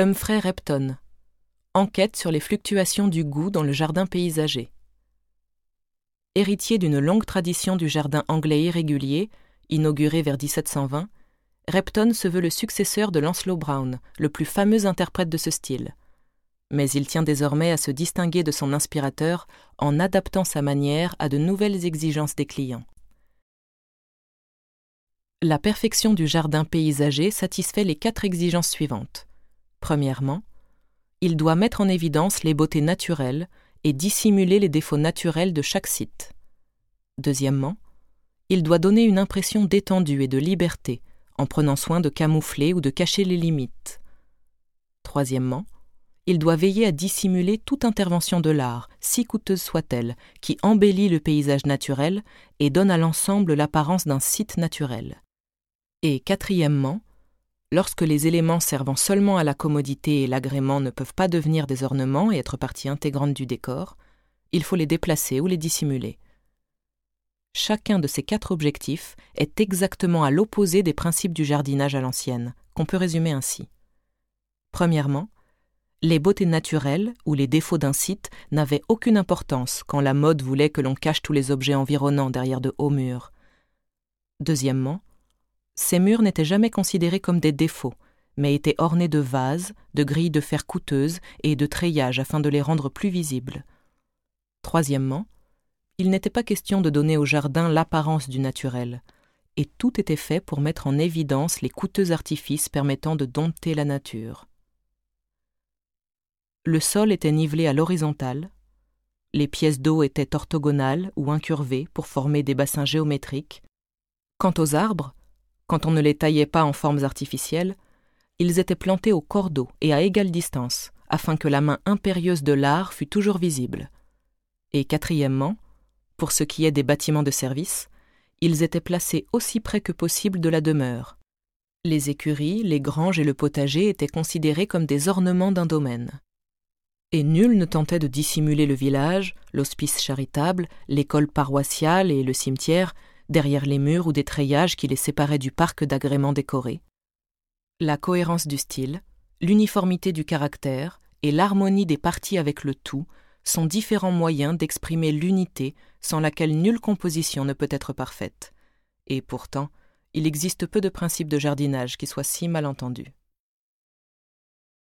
Humphrey Repton. Enquête sur les fluctuations du goût dans le jardin paysager. Héritier d'une longue tradition du jardin anglais irrégulier, inauguré vers 1720, Repton se veut le successeur de Lancelot Brown, le plus fameux interprète de ce style. Mais il tient désormais à se distinguer de son inspirateur en adaptant sa manière à de nouvelles exigences des clients. La perfection du jardin paysager satisfait les quatre exigences suivantes. Premièrement, il doit mettre en évidence les beautés naturelles et dissimuler les défauts naturels de chaque site. Deuxièmement, il doit donner une impression d'étendue et de liberté, en prenant soin de camoufler ou de cacher les limites. Troisièmement, il doit veiller à dissimuler toute intervention de l'art, si coûteuse soit-elle, qui embellit le paysage naturel et donne à l'ensemble l'apparence d'un site naturel. Et quatrièmement, Lorsque les éléments servant seulement à la commodité et l'agrément ne peuvent pas devenir des ornements et être partie intégrante du décor, il faut les déplacer ou les dissimuler. Chacun de ces quatre objectifs est exactement à l'opposé des principes du jardinage à l'ancienne, qu'on peut résumer ainsi. Premièrement, les beautés naturelles ou les défauts d'un site n'avaient aucune importance quand la mode voulait que l'on cache tous les objets environnants derrière de hauts murs. Deuxièmement, ces murs n'étaient jamais considérés comme des défauts, mais étaient ornés de vases, de grilles de fer coûteuses et de treillages afin de les rendre plus visibles. Troisièmement, il n'était pas question de donner au jardin l'apparence du naturel, et tout était fait pour mettre en évidence les coûteux artifices permettant de dompter la nature. Le sol était nivelé à l'horizontale, les pièces d'eau étaient orthogonales ou incurvées pour former des bassins géométriques. Quant aux arbres, quand on ne les taillait pas en formes artificielles, ils étaient plantés au cordeau et à égale distance, afin que la main impérieuse de l'art fût toujours visible. Et quatrièmement, pour ce qui est des bâtiments de service, ils étaient placés aussi près que possible de la demeure. Les écuries, les granges et le potager étaient considérés comme des ornements d'un domaine. Et nul ne tentait de dissimuler le village, l'hospice charitable, l'école paroissiale et le cimetière derrière les murs ou des treillages qui les séparaient du parc d'agréments décorés. La cohérence du style, l'uniformité du caractère et l'harmonie des parties avec le tout sont différents moyens d'exprimer l'unité sans laquelle nulle composition ne peut être parfaite. Et pourtant, il existe peu de principes de jardinage qui soient si mal entendus.